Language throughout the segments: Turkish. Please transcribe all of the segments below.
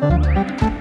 Müzik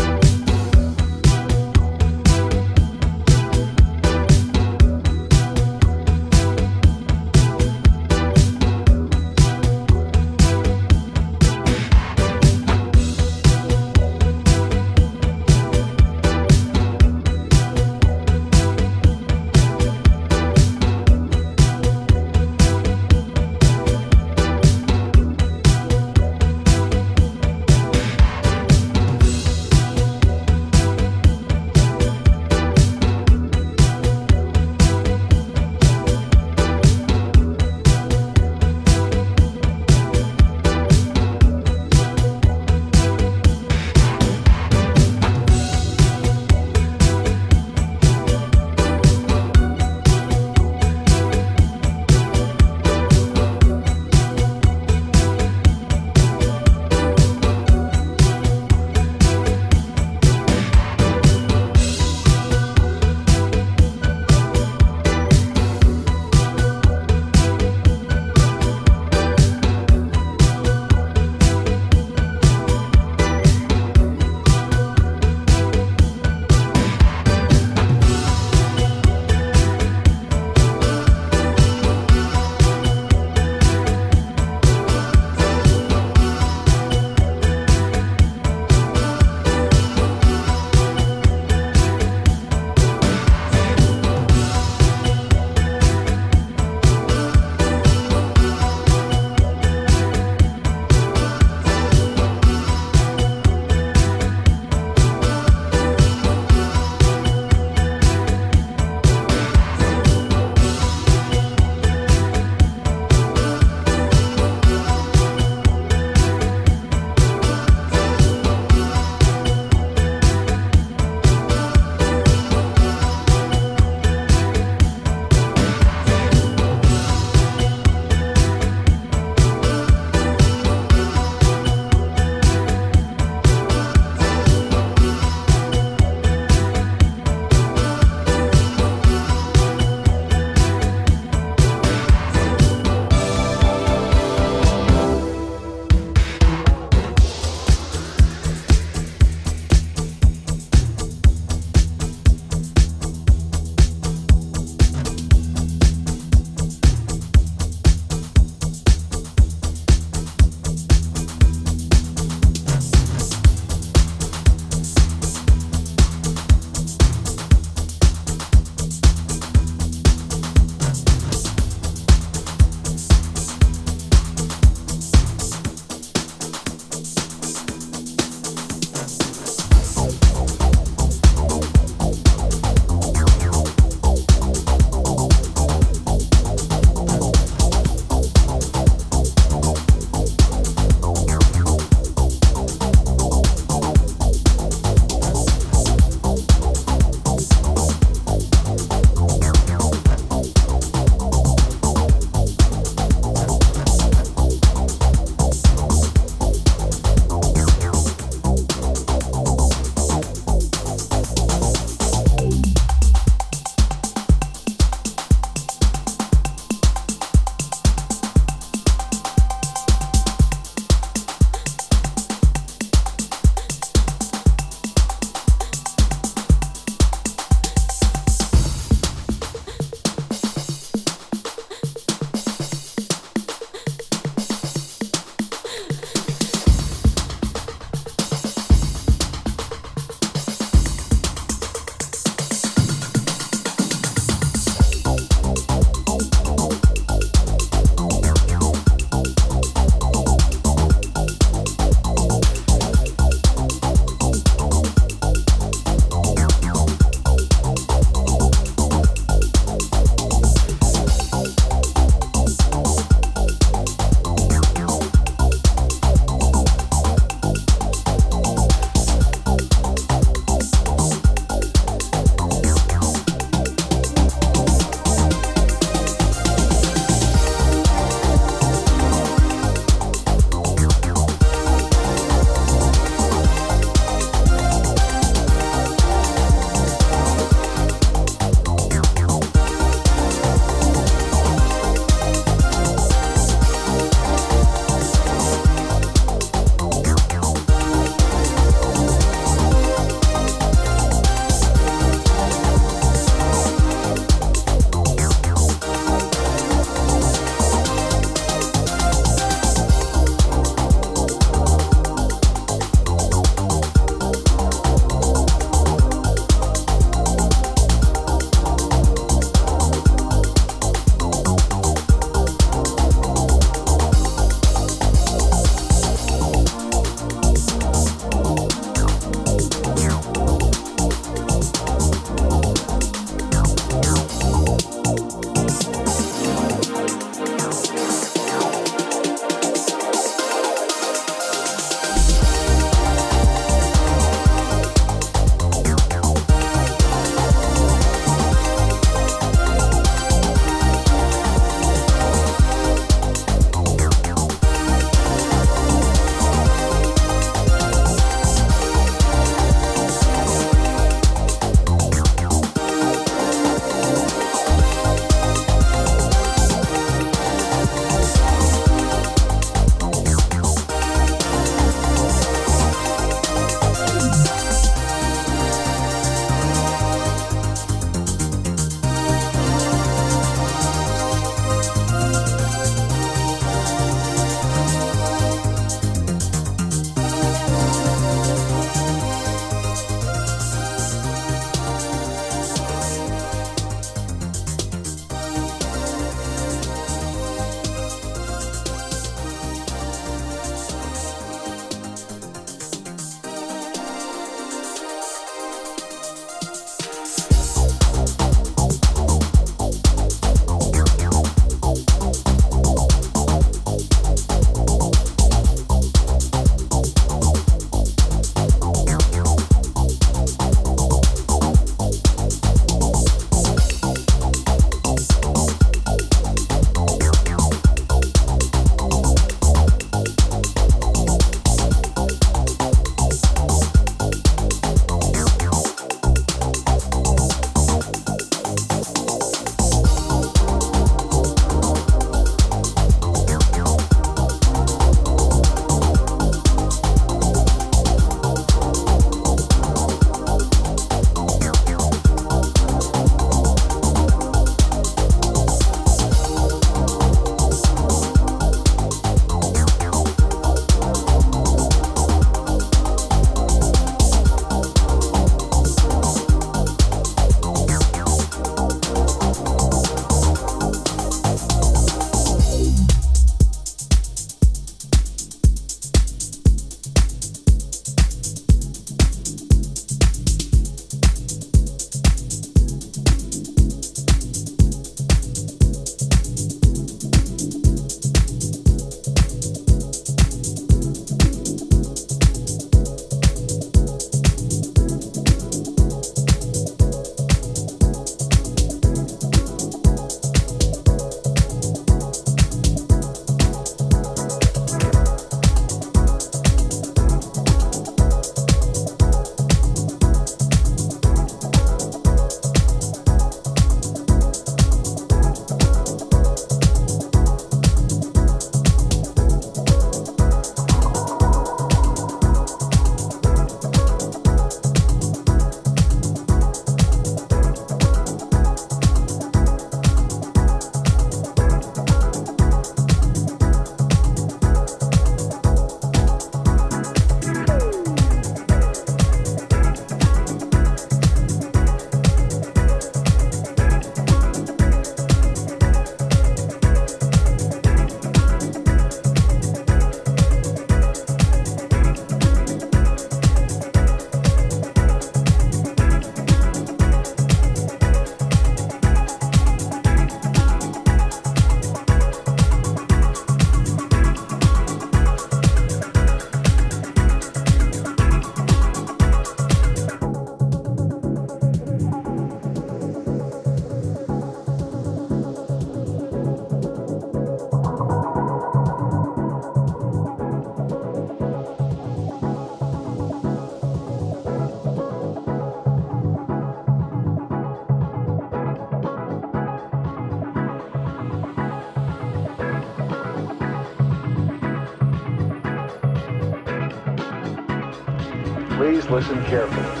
listen carefully.